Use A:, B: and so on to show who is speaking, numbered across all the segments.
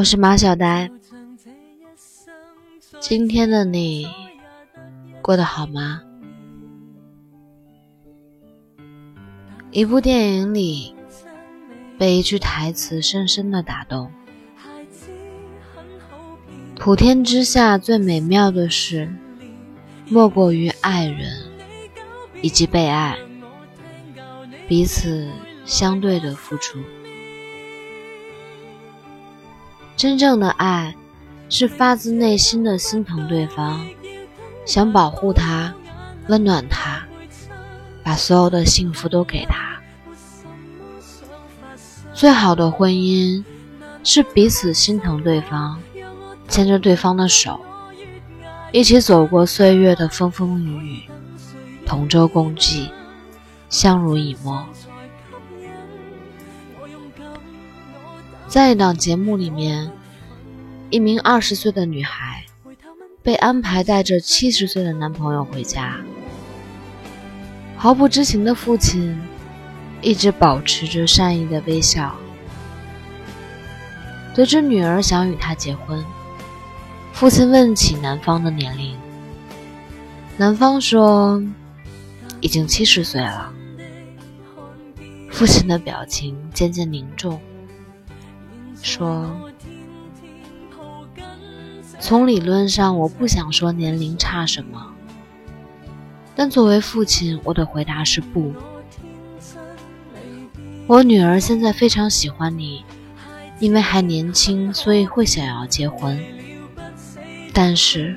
A: 我是马小呆。今天的你过得好吗？一部电影里，被一句台词深深的打动。普天之下最美妙的事，莫过于爱人以及被爱，彼此相对的付出。真正的爱，是发自内心的心疼对方，想保护他，温暖他，把所有的幸福都给他。最好的婚姻，是彼此心疼对方。牵着对方的手，一起走过岁月的风风雨雨，同舟共济，相濡以沫。在一档节目里面，一名二十岁的女孩被安排带着七十岁的男朋友回家，毫不知情的父亲一直保持着善意的微笑。得知女儿想与他结婚。父亲问起男方的年龄，男方说已经七十岁了。父亲的表情渐渐凝重，说：“从理论上，我不想说年龄差什么，但作为父亲，我的回答是不。我女儿现在非常喜欢你，因为还年轻，所以会想要结婚。”但是，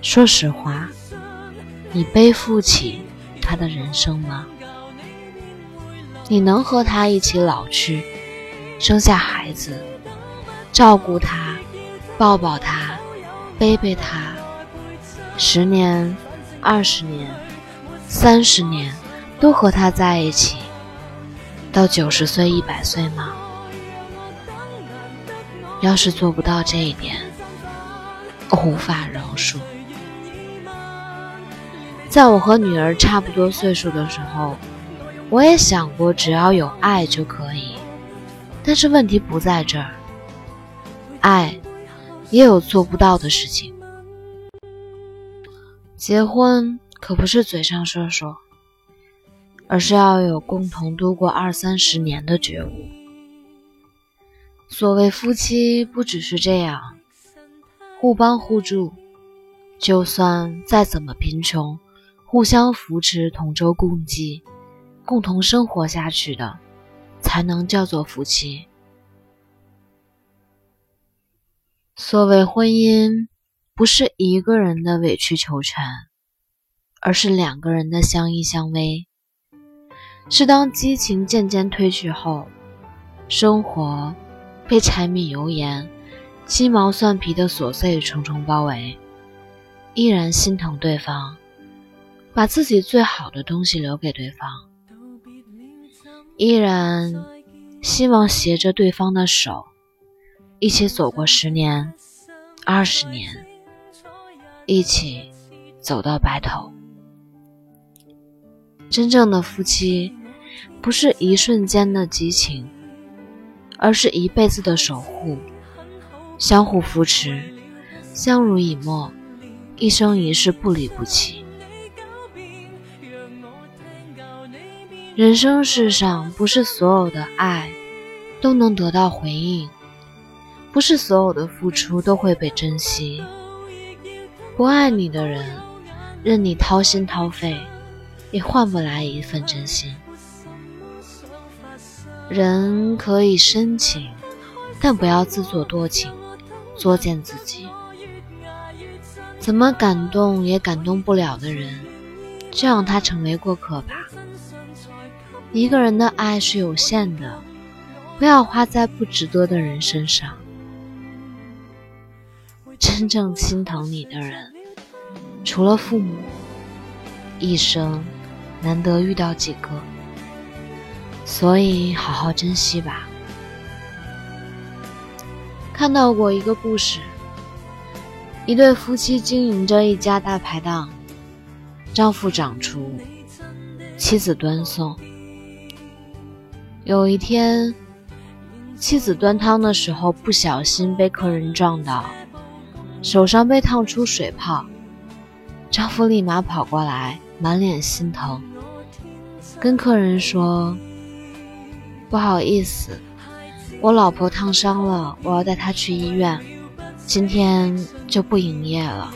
A: 说实话，你背负起他的人生吗？你能和他一起老去，生下孩子，照顾他，抱抱他，背背他，十年、二十年、三十年都和他在一起，到九十岁、一百岁吗？要是做不到这一点，我无法饶恕。在我和女儿差不多岁数的时候，我也想过只要有爱就可以。但是问题不在这儿，爱也有做不到的事情。结婚可不是嘴上说说，而是要有共同度过二三十年的觉悟。所谓夫妻，不只是这样。互帮互助，就算再怎么贫穷，互相扶持，同舟共济，共同生活下去的，才能叫做夫妻。所谓婚姻，不是一个人的委曲求全，而是两个人的相依相偎。是当激情渐渐褪去后，生活被柴米油盐。鸡毛蒜皮的琐碎重重包围，依然心疼对方，把自己最好的东西留给对方，依然希望携着对方的手，一起走过十年、二十年，一起走到白头。真正的夫妻，不是一瞬间的激情，而是一辈子的守护。相互扶持，相濡以沫，一生一世不离不弃。人生世上，不是所有的爱都能得到回应，不是所有的付出都会被珍惜。不爱你的人，任你掏心掏肺，也换不来一份真心。人可以深情，但不要自作多情。作践自己，怎么感动也感动不了的人，就让他成为过客吧。一个人的爱是有限的，不要花在不值得的人身上。真正心疼你的人，除了父母，一生难得遇到几个，所以好好珍惜吧。看到过一个故事，一对夫妻经营着一家大排档，丈夫掌厨，妻子端送。有一天，妻子端汤的时候不小心被客人撞到，手上被烫出水泡。丈夫立马跑过来，满脸心疼，跟客人说：“不好意思，我老婆烫伤了，我要带她去医院，今天就不营业了。”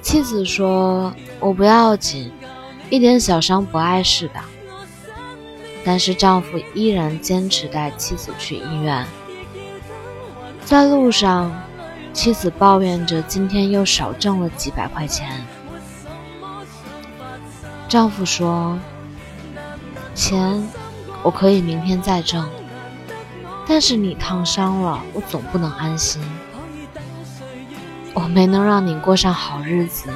A: 妻子说：“我不要紧，一点小伤不碍事的。”但是丈夫依然坚持带妻子去医院，在路上。妻子抱怨着今天又少挣了几百块钱。丈夫说：“钱我可以明天再挣，但是你烫伤了，我总不能安心。我没能让你过上好日子，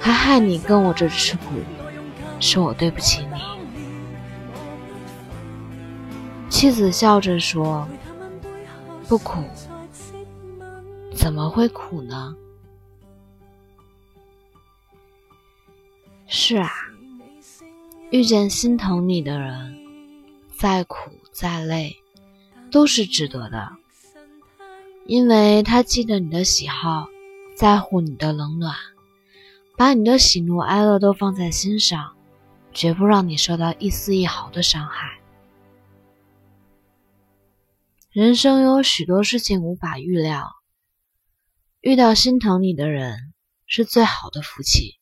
A: 还害你跟我这吃苦，是我对不起你。”妻子笑着说：“不苦。”怎么会苦呢？是啊，遇见心疼你的人，再苦再累都是值得的，因为他记得你的喜好，在乎你的冷暖，把你的喜怒哀乐都放在心上，绝不让你受到一丝一毫的伤害。人生有许多事情无法预料。遇到心疼你的人是最好的福气，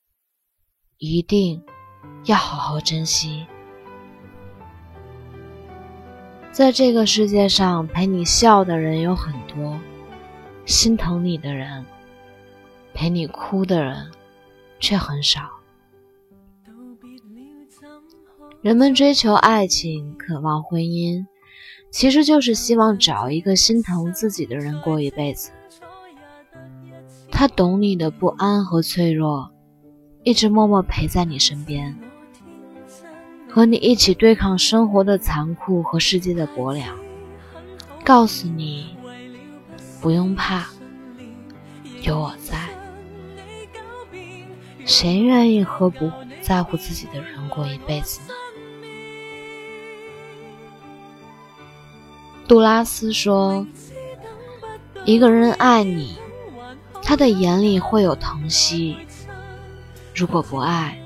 A: 一定要好好珍惜。在这个世界上，陪你笑的人有很多，心疼你的人，陪你哭的人却很少。人们追求爱情，渴望婚姻，其实就是希望找一个心疼自己的人过一辈子。他懂你的不安和脆弱，一直默默陪在你身边，和你一起对抗生活的残酷和世界的薄凉，告诉你不用怕，有我在。谁愿意和不在乎自己的人过一辈子呢？杜拉斯说：“一个人爱你。”他的眼里会有疼惜，如果不爱，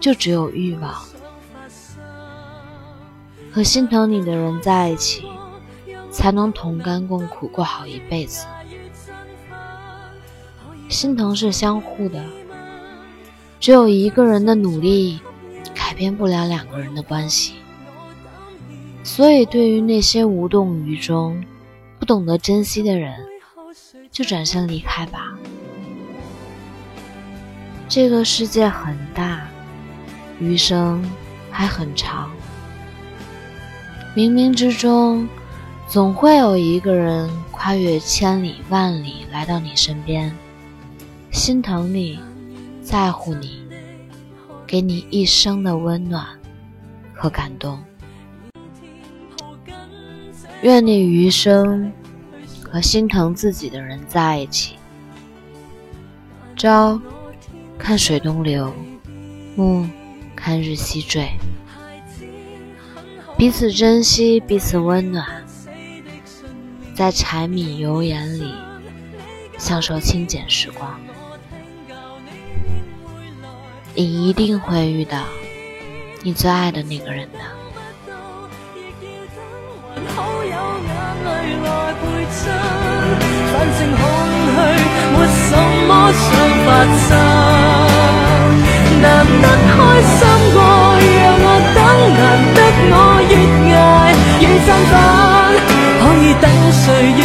A: 就只有欲望。和心疼你的人在一起，才能同甘共苦，过好一辈子。心疼是相互的，只有一个人的努力，改变不了两个人的关系。所以，对于那些无动于衷、不懂得珍惜的人，就转身离开吧。这个世界很大，余生还很长。冥冥之中，总会有一个人跨越千里万里来到你身边，心疼你，在乎你，给你一生的温暖和感动。愿你余生。和心疼自己的人在一起。朝看水东流，暮看日西坠，彼此珍惜，彼此温暖，在柴米油盐里享受清简时光。你一定会遇到你最爱的那个人的。反正空虚，没什么想发生。难得开心过，让我等，难得我越挨越振奋。可以等谁愿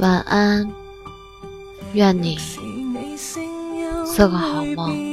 A: 晚安，愿你做个好梦。